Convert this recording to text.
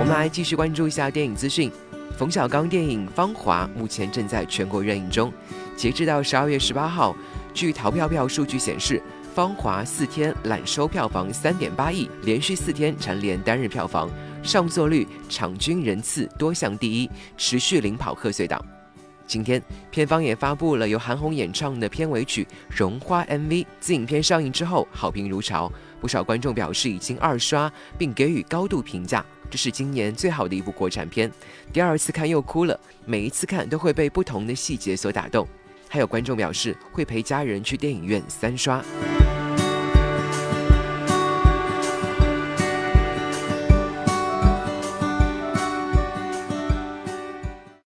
我们来继续关注一下电影资讯。冯小刚电影《芳华》目前正在全国热映中，截至到十二月十八号，据淘票票数据显示，《芳华》四天揽收票房三点八亿，连续四天蝉联单日票房、上座率、场均人次多项第一，持续领跑贺岁档。今天，片方也发布了由韩红演唱的片尾曲《绒花》MV。自影片上映之后，好评如潮，不少观众表示已经二刷，并给予高度评价。这是今年最好的一部国产片，第二次看又哭了，每一次看都会被不同的细节所打动。还有观众表示会陪家人去电影院三刷。